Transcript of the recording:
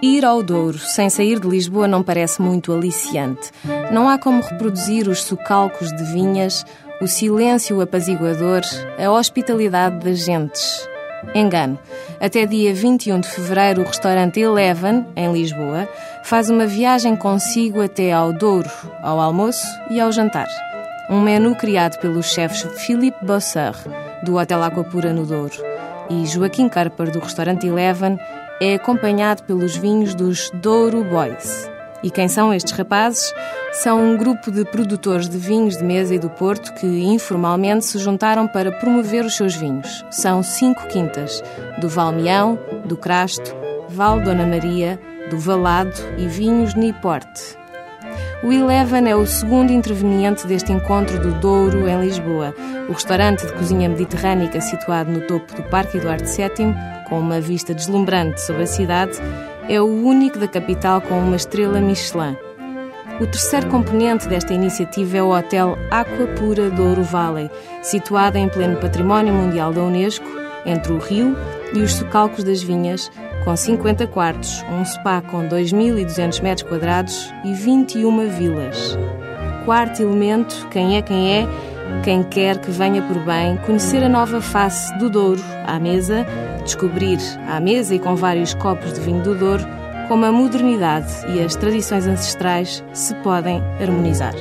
Ir ao Douro sem sair de Lisboa não parece muito aliciante. Não há como reproduzir os socalcos de vinhas, o silêncio apaziguador, a hospitalidade das gentes. Engano. Até dia 21 de fevereiro, o restaurante Eleven, em Lisboa, faz uma viagem consigo até ao Douro, ao almoço e ao jantar. Um menu criado pelos chefes Philippe Bosseur, do Hotel Aquapura no Douro, e Joaquim Carper, do restaurante Eleven, é acompanhado pelos vinhos dos Douro Boys. E quem são estes rapazes? São um grupo de produtores de vinhos de mesa e do Porto que informalmente se juntaram para promover os seus vinhos. São cinco quintas: do Valmeão, do Crasto, Val Dona Maria, do Valado e Vinhos Niporte. O Eleven é o segundo interveniente deste encontro do Douro em Lisboa. O restaurante de cozinha mediterrânica situado no topo do Parque Eduardo VII com uma vista deslumbrante sobre a cidade, é o único da capital com uma estrela Michelin. O terceiro componente desta iniciativa é o Hotel Aqua Pura Douro Valley, situado em pleno Património Mundial da Unesco, entre o rio e os socalcos das vinhas, com 50 quartos, um spa com 2.200 metros quadrados e 21 vilas. Quarto elemento, quem é quem é, quem quer que venha por bem conhecer a nova face do Douro à mesa, descobrir à mesa e com vários copos de vinho do Douro como a modernidade e as tradições ancestrais se podem harmonizar.